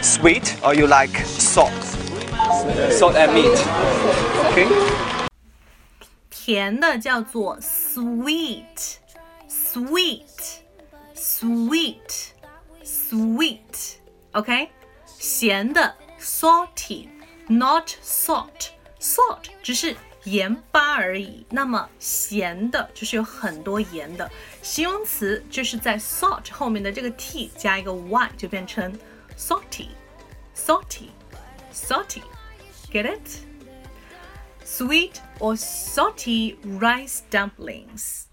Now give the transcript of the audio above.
Sweet or you like salt? Salt and meat. Okay. 甜的叫做 sweet，sweet，sweet，sweet。OK，咸的 salty，not salt，salt 只是 盐巴而已。那么咸的就是有很多盐的，形容词就是在 salt 后面的这个 t 加一个 y 就变成 salty，salty，salty，get it？Sweet or salty rice dumplings.